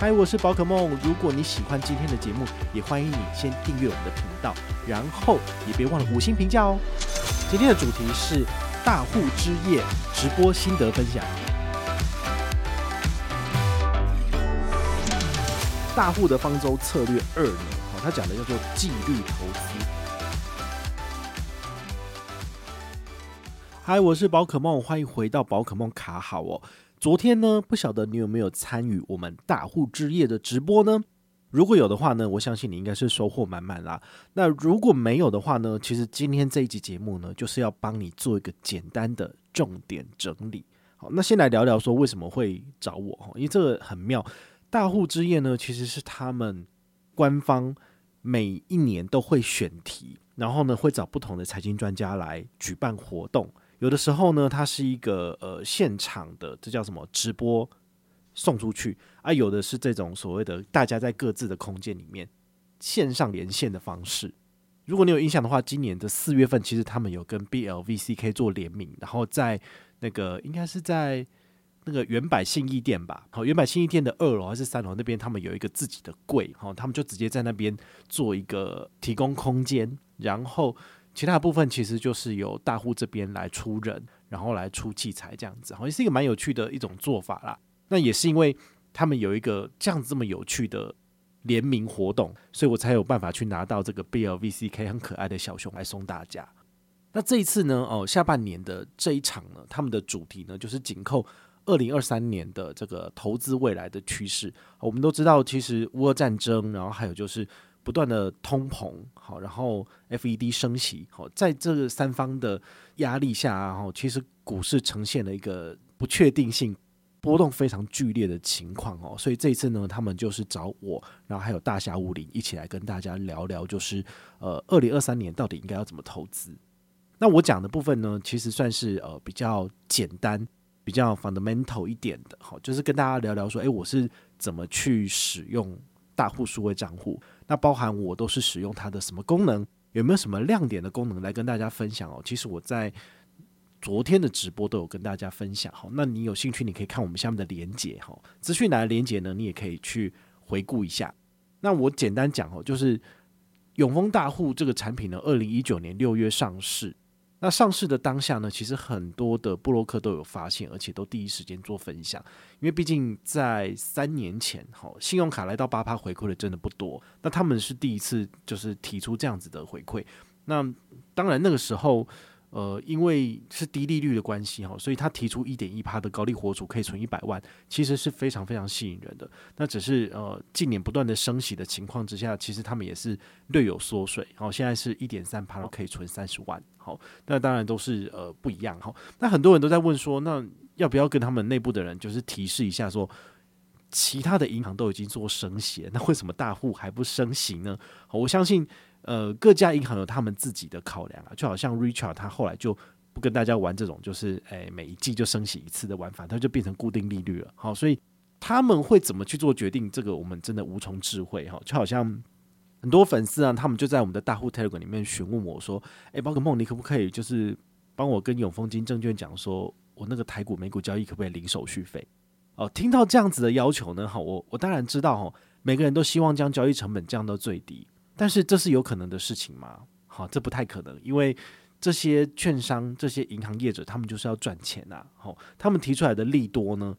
嗨，我是宝可梦。如果你喜欢今天的节目，也欢迎你先订阅我们的频道，然后也别忘了五星评价哦。今天的主题是大户之夜直播心得分享。大户的方舟策略二呢？好，他讲的叫做纪律投资。嗨，我是宝可梦，欢迎回到宝可梦卡好哦。昨天呢，不晓得你有没有参与我们大户之夜的直播呢？如果有的话呢，我相信你应该是收获满满啦。那如果没有的话呢，其实今天这一集节目呢，就是要帮你做一个简单的重点整理。好，那先来聊聊说为什么会找我哈，因为这个很妙。大户之夜呢，其实是他们官方每一年都会选题，然后呢会找不同的财经专家来举办活动。有的时候呢，它是一个呃现场的，这叫什么直播送出去啊？有的是这种所谓的大家在各自的空间里面线上连线的方式。如果你有印象的话，今年的四月份，其实他们有跟 BLVCK 做联名，然后在那个应该是在那个原百信义店吧，好，原百信义店的二楼还是三楼那边，他们有一个自己的柜，好，他们就直接在那边做一个提供空间，然后。其他部分其实就是由大户这边来出人，然后来出器材这样子，好像是一个蛮有趣的一种做法啦。那也是因为他们有一个这样子这么有趣的联名活动，所以我才有办法去拿到这个 BLVCK 很可爱的小熊来送大家。那这一次呢，哦，下半年的这一场呢，他们的主题呢就是紧扣二零二三年的这个投资未来的趋势。我们都知道，其实乌俄战争，然后还有就是。不断的通膨，好，然后 FED 升息，好，在这三方的压力下，然后其实股市呈现了一个不确定性、波动非常剧烈的情况哦。所以这一次呢，他们就是找我，然后还有大侠武林一起来跟大家聊聊，就是呃，二零二三年到底应该要怎么投资？那我讲的部分呢，其实算是呃比较简单、比较 fundamental 一点的，好，就是跟大家聊聊说，诶，我是怎么去使用大户数位账户。那包含我都是使用它的什么功能，有没有什么亮点的功能来跟大家分享哦？其实我在昨天的直播都有跟大家分享。好，那你有兴趣，你可以看我们下面的连结哈，资讯栏的连结呢，你也可以去回顾一下。那我简单讲哦，就是永丰大户这个产品呢，二零一九年六月上市。那上市的当下呢，其实很多的布洛克都有发现，而且都第一时间做分享。因为毕竟在三年前，哈，信用卡来到八趴回馈的真的不多。那他们是第一次就是提出这样子的回馈。那当然那个时候。呃，因为是低利率的关系哈，所以他提出一点一趴的高利活储可以存一百万，其实是非常非常吸引人的。那只是呃，近年不断的升息的情况之下，其实他们也是略有缩水。好，现在是一点三趴可以存三十万。好，那当然都是呃不一样哈。那很多人都在问说，那要不要跟他们内部的人就是提示一下说，其他的银行都已经做升息，那为什么大户还不升息呢？好，我相信。呃，各家银行有他们自己的考量啊，就好像 Richard 他后来就不跟大家玩这种，就是诶、每一季就升息一次的玩法，他就变成固定利率了。好，所以他们会怎么去做决定，这个我们真的无从智慧哈。就好像很多粉丝啊，他们就在我们的大户 Telegram 里面询问我说：“哎、宝可梦，你可不可以就是帮我跟永丰金证券讲说，我那个台股美股交易可不可以零手续费？”哦，听到这样子的要求呢，好，我我当然知道哈，每个人都希望将交易成本降到最低。但是这是有可能的事情吗？好，这不太可能，因为这些券商、这些银行业者，他们就是要赚钱呐。好，他们提出来的利多呢，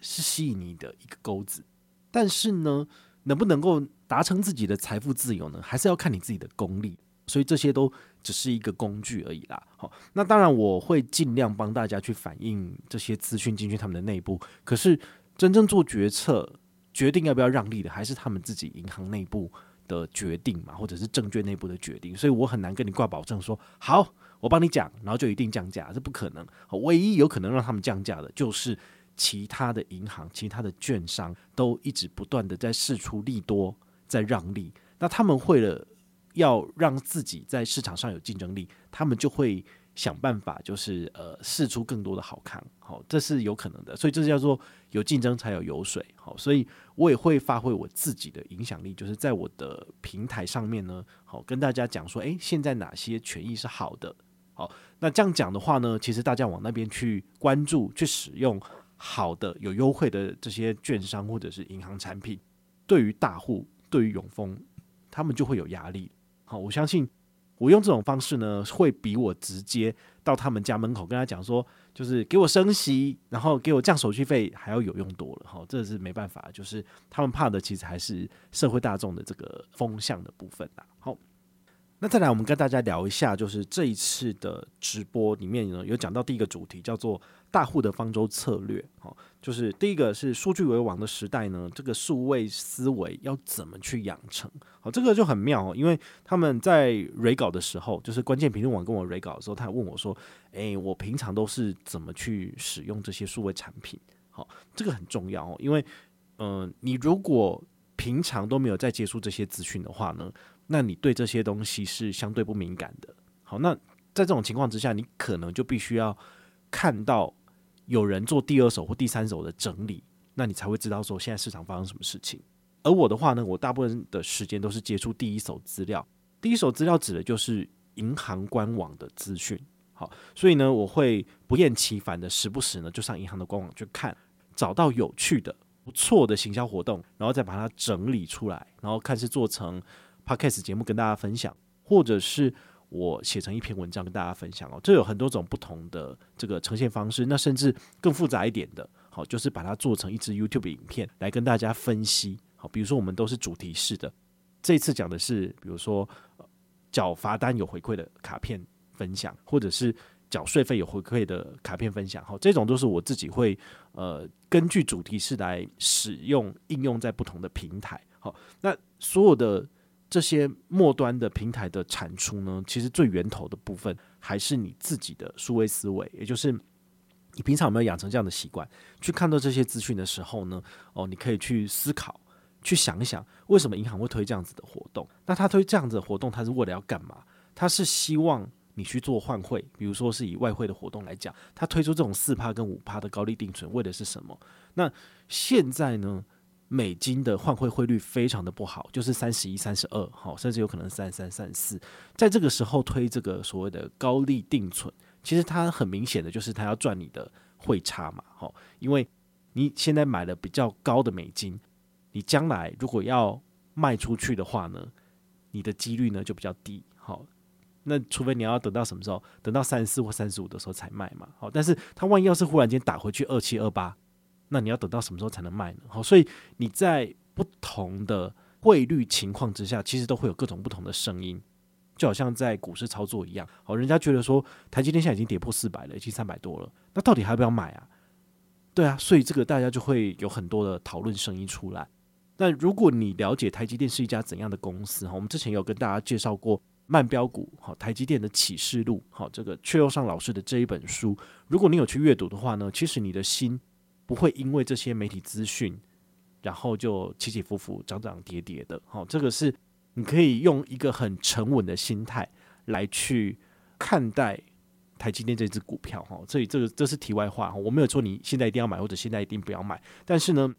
是吸引你的一个钩子。但是呢，能不能够达成自己的财富自由呢？还是要看你自己的功力。所以这些都只是一个工具而已啦。好，那当然我会尽量帮大家去反映这些资讯进去他们的内部。可是真正做决策、决定要不要让利的，还是他们自己银行内部的决定嘛，或者是证券内部的决定，所以我很难跟你挂保证说好，我帮你讲，然后就一定降价，这不可能。唯一有可能让他们降价的，就是其他的银行、其他的券商都一直不断的在试出利多，在让利。那他们为了要让自己在市场上有竞争力，他们就会想办法，就是呃试出更多的好康，好，这是有可能的。所以这叫做有竞争才有油水，好，所以我也会发挥我自己的影响力，就是在我的平台上面呢，好跟大家讲说，诶，现在哪些权益是好的，好，那这样讲的话呢，其实大家往那边去关注、去使用好的、有优惠的这些券商或者是银行产品，对于大户、对于永丰，他们就会有压力。好，我相信我用这种方式呢，会比我直接到他们家门口跟他讲说，就是给我升息，然后给我降手续费还要有用多了。哈，这是没办法，就是他们怕的其实还是社会大众的这个风向的部分呐。好。那再来，我们跟大家聊一下，就是这一次的直播里面呢，有讲到第一个主题叫做大户的方舟策略。好，就是第一个是数据为王的时代呢，这个数位思维要怎么去养成？好，这个就很妙哦，因为他们在 Re 稿的时候，就是关键评论网跟我 Re 稿的时候，他问我说：“诶，我平常都是怎么去使用这些数位产品？”好，这个很重要哦，因为嗯、你如果平常都没有在接触这些资讯的话呢，那你对这些东西是相对不敏感的。好，那在这种情况之下，你可能就必须要看到有人做第二手或第三手的整理，那你才会知道说现在市场发生什么事情。而我的话呢，我大部分的时间都是接触第一手资料。第一手资料指的就是银行官网的资讯。好，所以呢，我会不厌其烦的时不时呢就上银行的官网去看，找到有趣的、不错的行销活动，然后再把它整理出来，然后看是做成。Podcast 节目跟大家分享，或者是我写成一篇文章跟大家分享哦，这有很多种不同的这个呈现方式。那甚至更复杂一点的，好，就是把它做成一支 YouTube 影片来跟大家分析。好，比如说我们都是主题式的，这次讲的是，比如说缴罚单有回馈的卡片分享，或者是缴税费有回馈的卡片分享。好，这种都是我自己会呃根据主题式来使用应用在不同的平台。好，那所有的。这些末端的平台的产出呢，其实最源头的部分还是你自己的数位思维，也就是你平常有没有养成这样的习惯，去看到这些资讯的时候呢，哦，你可以去思考，去想一想，为什么银行会推这样子的活动？那他推这样子的活动，他是为了要干嘛？他是希望你去做换汇，比如说是以外汇的活动来讲，他推出这种四趴跟五趴的高利定存，为的是什么？那现在呢？美金的换汇汇率非常的不好，就是三十一、三十二，好，甚至有可能三三、三四。在这个时候推这个所谓的高利定存，其实它很明显的就是它要赚你的汇差嘛，好，因为你现在买了比较高的美金，你将来如果要卖出去的话呢，你的几率呢就比较低，好，那除非你要等到什么时候，等到三十四或三十五的时候才卖嘛，好，但是它万一要是忽然间打回去二七二八。那你要等到什么时候才能卖呢？好，所以你在不同的汇率情况之下，其实都会有各种不同的声音，就好像在股市操作一样。好，人家觉得说台积电现在已经跌破四百了，已经三百多了，那到底还要不要买啊？对啊，所以这个大家就会有很多的讨论声音出来。那如果你了解台积电是一家怎样的公司，哈，我们之前有跟大家介绍过慢标股，好，台积电的启示录，好，这个阙又上老师的这一本书，如果你有去阅读的话呢，其实你的心。不会因为这些媒体资讯，然后就起起伏伏、涨涨跌跌的。好，这个是你可以用一个很沉稳的心态来去看待台积电这支股票。哈，所以这个这是题外话。我没有说你现在一定要买，或者现在一定不要买。但是呢，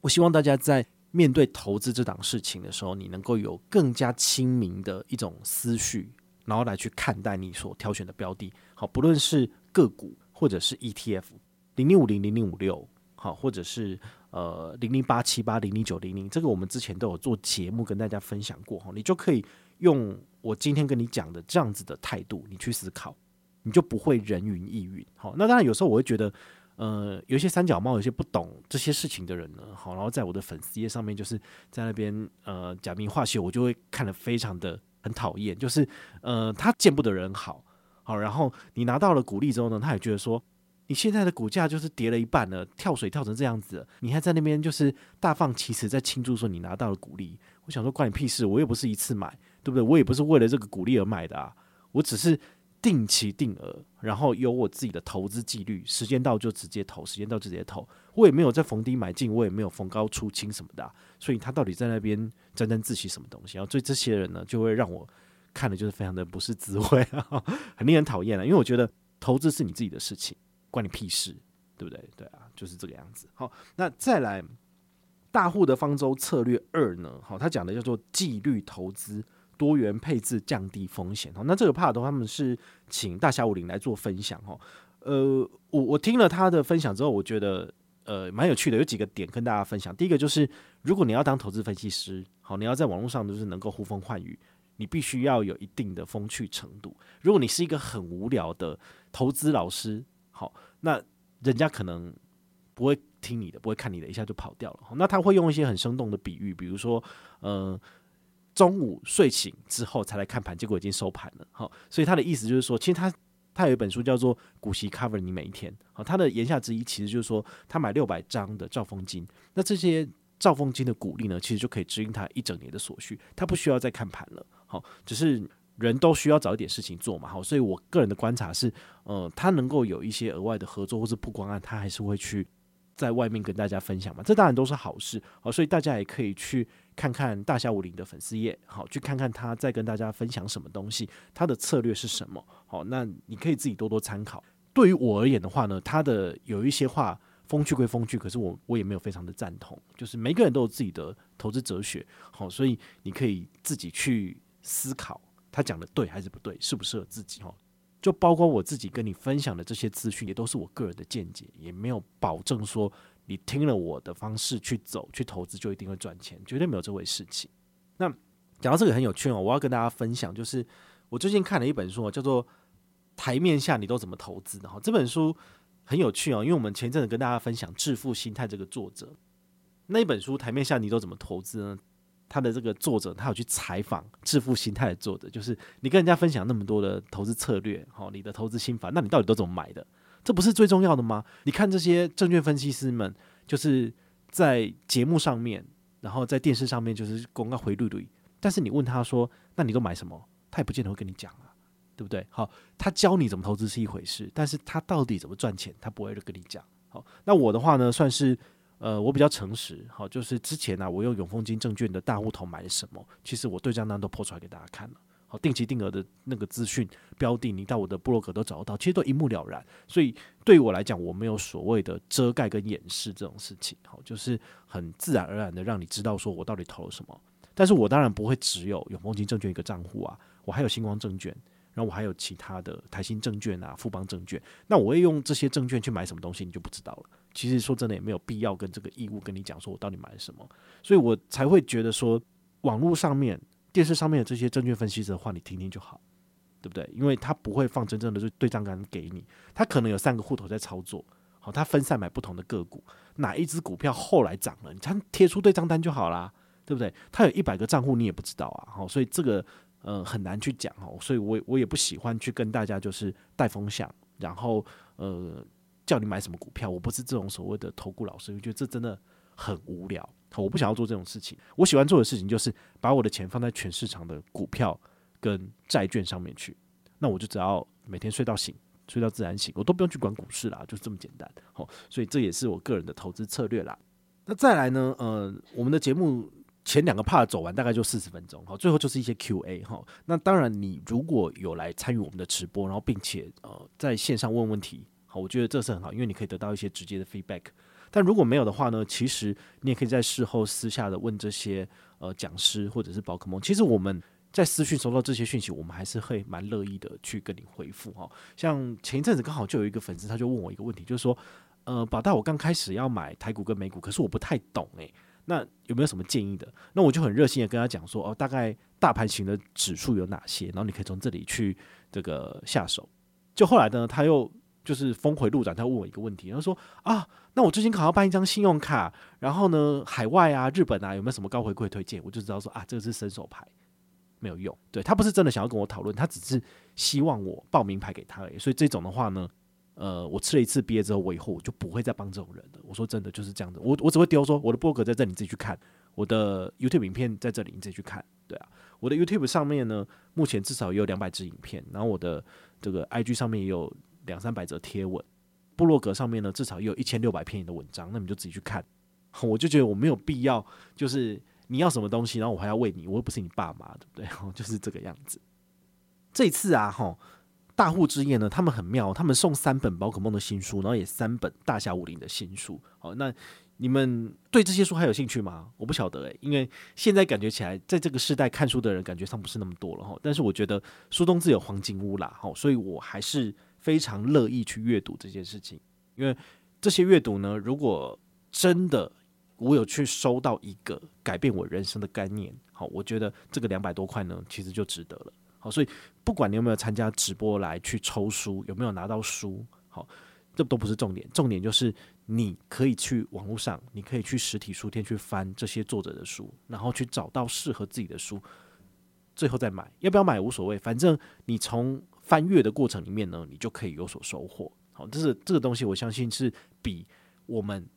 我希望大家在面对投资这档事情的时候，你能够有更加清明的一种思绪，然后来去看待你所挑选的标的。好，不论是个股或者是 ETF，零零五零零零五六。好，或者是呃零零八七八零零九零零，这个我们之前都有做节目跟大家分享过哈，你就可以用我今天跟你讲的这样子的态度，你去思考，你就不会人云亦云。好，那当然有时候我会觉得，呃，有一些三脚猫，有些不懂这些事情的人呢，好，然后在我的粉丝页上面就是在那边呃假名化血，我就会看得非常的很讨厌，就是呃他见不得人好，好，然后你拿到了鼓励之后呢，他也觉得说。你现在的股价就是跌了一半了，跳水跳成这样子，你还在那边就是大放其词在庆祝说你拿到了股利。我想说关你屁事，我又不是一次买，对不对？我也不是为了这个股利而买的啊，我只是定期定额，然后有我自己的投资纪律，时间到就直接投，时间到直接投。我也没有在逢低买进，我也没有逢高出清什么的、所以他到底在那边沾沾自喜什么东西？然后所以这些人呢，就会让我看的就是非常的不是滋味啊，很令人讨厌啊。因为我觉得投资是你自己的事情，关你屁事，对不对？对啊，就是这个样子。好，那再来。大户的方舟策略二呢？好，他讲的叫做纪律投资、多元配置、降低风险。好，那这个 part，他们是请大侠武林来做分享。哈，呃，我我听了他的分享之后，我觉得呃蛮有趣的，有几个点跟大家分享。第一个就是，如果你要当投资分析师，好，你要在网络上就是能够呼风唤雨，你必须要有一定的风趣程度。如果你是一个很无聊的投资老师，好，那人家可能不会。听你的，不会看你的，一下就跑掉了。那他会用一些很生动的比喻，比如说，呃，中午睡醒之后才来看盘，结果已经收盘了。好，所以他的意思就是说，其实他他有一本书叫做《股息 cover 你每一天》。好，他的言下之意其实就是说，他买六百张的兆丰金，那这些兆丰金的股利呢，其实就可以支应他一整年的所需，他不需要再看盘了。好，只是人都需要找一点事情做嘛。好，所以我个人的观察是，呃，他能够有一些额外的合作或是曝光案，他还是会去。在外面跟大家分享嘛，这当然都是好事，好，所以大家也可以去看看大侠武林的粉丝页，好，去看看他在跟大家分享什么东西，他的策略是什么，好，那你可以自己多多参考。对于我而言的话呢，他的有一些话风趣归风趣，可是我我也没有非常的赞同，就是每个人都有自己的投资哲学，好，所以你可以自己去思考他讲的对还是不对，适不适合自己，哈。就包括我自己跟你分享的这些资讯，也都是我个人的见解，也没有保证说你听了我的方式去走去投资就一定会赚钱，绝对没有这回事情。那讲到这个很有趣哦，我要跟大家分享，就是我最近看了一本书，叫做《台面下你都怎么投资的》哈。这本书很有趣哦，因为我们前阵子跟大家分享《致富心态》这个作者那一本书，《台面下你都怎么投资呢》。他的这个作者，他有去采访《致富心态》的作者，就是你跟人家分享那么多的投资策略，好，你的投资心法，那你到底都怎么买的？这不是最重要的吗？你看这些证券分析师们，就是在节目上面，然后在电视上面就是公告回绿绿，但是你问他说，那你都买什么？他也不见得会跟你讲啊，对不对？好，他教你怎么投资是一回事，但是他到底怎么赚钱，他不会跟你讲。好，那我的话呢，算是。呃，我比较诚实，好，就是之前呢、我用永丰金证券的大户头买什么，其实我对账单都 po 出来给大家看了，好，定期定额的那个资讯标的，你到我的部落格都找得到，其实都一目了然，所以对我来讲，我没有所谓的遮盖跟掩饰这种事情，好，就是很自然而然的让你知道说我到底投了什么，但是我当然不会只有永丰金证券一个账户啊，我还有星光证券。然后我还有其他的台新证券啊、富邦证券，那我会用这些证券去买什么东西，你就不知道了。其实说真的，也没有必要跟这个义务跟你讲说我到底买了什么，所以我才会觉得说，网络上面、电视上面的这些证券分析师的话，你听听就好，对不对？因为他不会放真正的对账单给你，他可能有三个户头在操作，好，他分散买不同的个股，哪一只股票后来涨了，你才贴出对账单就好啦，对不对？他有一百个账户，你也不知道啊，好，所以这个。呃，很难去讲哦，所以我我也不喜欢去跟大家就是带风向，然后呃叫你买什么股票，我不是这种所谓的投顾老师，我觉得这真的很无聊，我不想要做这种事情。我喜欢做的事情就是把我的钱放在全市场的股票跟债券上面去，那我就只要每天睡到醒，睡到自然醒，我都不用去管股市啦，就这么简单。好，所以这也是我个人的投资策略啦。那再来呢，呃，我们的节目。前两个 part 走完大概就四十分钟，好，最后就是一些 Q&A 哈。那当然，你如果有来参与我们的直播，然后并且呃在线上问问题，我觉得这是很好，因为你可以得到一些直接的 feedback。但如果没有的话呢，其实你也可以在事后私下的问这些呃讲师或者是宝可梦。其实我们在私讯收到这些讯息，我们还是会蛮乐意的去跟你回复哈。像前一阵子刚好就有一个粉丝，他就问我一个问题，就是说，呃，宝大，我刚开始要买台股跟美股，可是我不太懂诶、那有没有什么建议的？那我就很热心的跟他讲说，哦，大概大盘型的指数有哪些，然后你可以从这里去这个下手。就后来呢，他又就是峰回路转，他问我一个问题，他说啊，那我最近考要办一张信用卡，然后呢，海外啊、日本啊，有没有什么高回馈推荐？我就知道说啊，这个是伸手牌，没有用。对，他不是真的想要跟我讨论，他只是希望我报名牌给他而已。所以这种的话呢。呃，我吃了一次鳖之后，我以后我就不会再帮这种人了。我说真的，就是这样子。我我只会丢说，我的博客在这里，你自己去看；我的 YouTube 影片在这里，你自己去看。对啊，我的 YouTube 上面呢，目前至少也有两百支影片。然后我的这个 IG 上面也有两三百则贴文，部落格上面呢至少也有一千六百篇的文章，那你就自己去看。我就觉得我没有必要，就是你要什么东西，然后我还要喂你，我又不是你爸妈，对不对？就是这个样子。这次啊，哈，大户之夜呢，他们很妙，他们送三本宝可梦的新书，然后也三本大侠武林的新书。好，那你们对这些书还有兴趣吗？我不晓得诶，因为现在感觉起来，在这个时代看书的人感觉上不是那么多了哈。但是我觉得书中自有黄金屋啦，哈，所以我还是非常乐意去阅读这件事情，因为这些阅读呢，如果真的我有去收到一个改变我人生的概念，好，我觉得这个两百多块呢，其实就值得了。好所以不管你有没有参加直播来去抽书，有没有拿到书，好，这都不是重点。重点就是你可以去网络上，你可以去实体书店去翻这些作者的书，然后去找到适合自己的书，最后再买。要不要买无所谓，反正你从翻阅的过程里面呢，你就可以有所收获。好，这是这个东西，我相信是比我们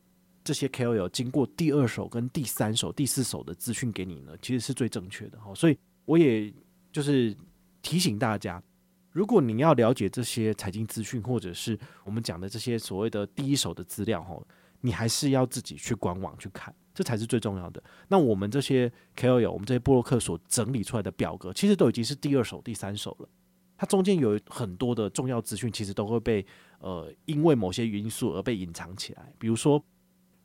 这些 KOL 经过第二手、跟第三手、第四手的资讯给你呢，其实是最正确的。好，所以我也就是。提醒大家，如果你要了解这些财经资讯，或者是我们讲的这些所谓的第一手的资料，哈，你还是要自己去官网去看，这才是最重要的。那我们这些 KOL，我们这些布洛克所整理出来的表格，其实都已经是第二手、第三手了。它中间有很多的重要资讯，其实都会被呃，因为某些因素而被隐藏起来。比如说，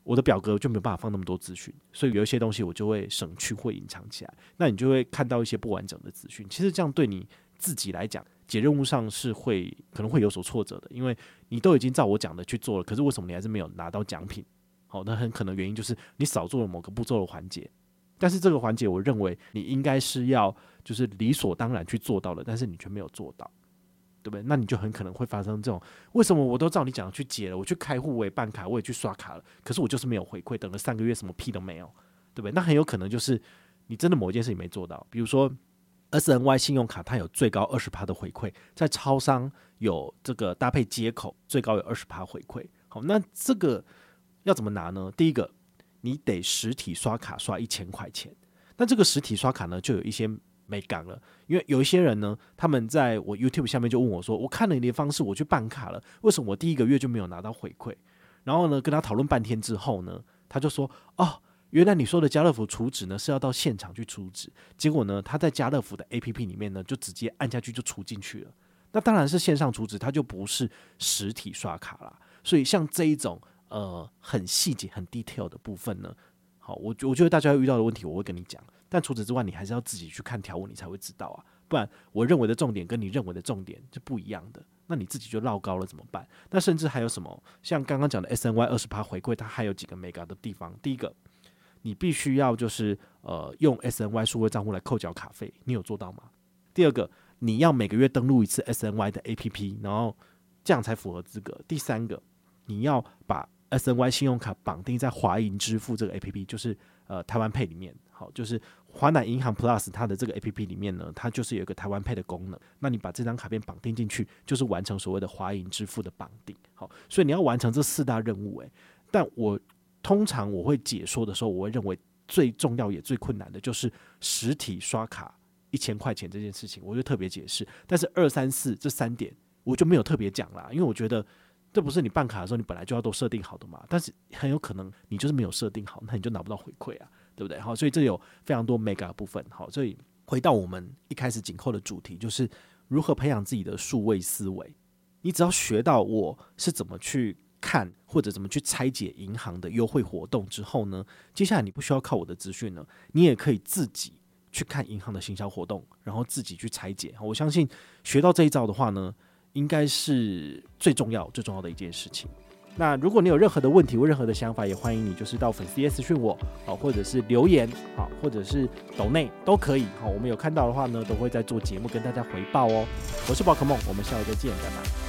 我的表格就没有办法放那么多资讯，所以有一些东西我就会省去或隐藏起来，那你就会看到一些不完整的资讯。其实这样对你自己来讲，解任务上是会可能会有所挫折的，因为你都已经照我讲的去做了，可是为什么你还是没有拿到奖品？好，那很可能原因就是你少做了某个步骤的环节。但是这个环节，我认为你应该是要就是理所当然去做到的，但是你却没有做到。对不对？那你就很可能会发生这种，为什么我都照你讲去解了，我去开户，我也办卡，我也去刷卡了，可是我就是没有回馈，等了三个月，什么屁都没有，对不对？那很有可能就是你真的某一件事情没做到，比如说 SNY 信用卡它有最高二十趴的回馈，在超商有这个搭配接口，最高有二十趴回馈。好，那这个要怎么拿呢？第一个，你得实体刷卡刷一千块钱，那这个实体刷卡呢，就有一些。没讲了，因为有一些人呢，他们在我 YouTube 下面就问我说：“我看了你的方式，我去办卡了，为什么我第一个月就没有拿到回馈？”然后呢，跟他讨论半天之后呢，他就说：“哦，原来你说的家乐福储值呢是要到现场去储值，结果呢，他在家乐福的 APP 里面呢就直接按下去就储进去了。那当然是线上储值，它就不是实体刷卡啦。所以像这一种呃很细节、很 detail 的部分呢，好，我我觉得大家遇到的问题，我会跟你讲。”但除此之外，你还是要自己去看条文，你才会知道啊。不然，我认为的重点跟你认为的重点是不一样的，那你自己就绕高了怎么办？那甚至还有什么？像刚刚讲的 SNY 二十趴回馈，它还有几个 mega 的地方。第一个，你必须要就是呃用 SNY 数位账户来扣缴卡费，你有做到吗？第二个，你要每个月登录一次 SNY 的 APP，然后这样才符合资格。第三个，你要把 SNY 信用卡绑定在华银支付这个 APP，就是呃台湾 Pay 里面。好，就是华南银行 Plus 它的这个 APP 里面呢，它就是有一个台湾 Pay 的功能。那你把这张卡片绑定进去，就是完成所谓的华银支付的绑定。好，所以你要完成这四大任务。诶，但我通常我会解说的时候，我会认为最重要也最困难的就是实体刷卡一千块钱这件事情，我就特别解释。但是二三四这三点我就没有特别讲啦，因为我觉得这不是你办卡的时候你本来就要都设定好的嘛。但是很有可能你就是没有设定好，那你就拿不到回馈啊。对不对？好，所以这有非常多 mega 的部分。好，所以回到我们一开始紧扣的主题，就是如何培养自己的数位思维。你只要学到我是怎么去看或者怎么去拆解银行的优惠活动之后呢，接下来你不需要靠我的资讯了，你也可以自己去看银行的行销活动，然后自己去拆解。我相信学到这一招的话呢，应该是最重要最重要的一件事情。那如果你有任何的问题或任何的想法，也欢迎你就是到粉丝页私讯我，好，或者是留言，好，或者是抖内都可以，好，我们有看到的话呢，都会在做节目跟大家回报哦。我是宝可梦，我们下回再见，拜拜。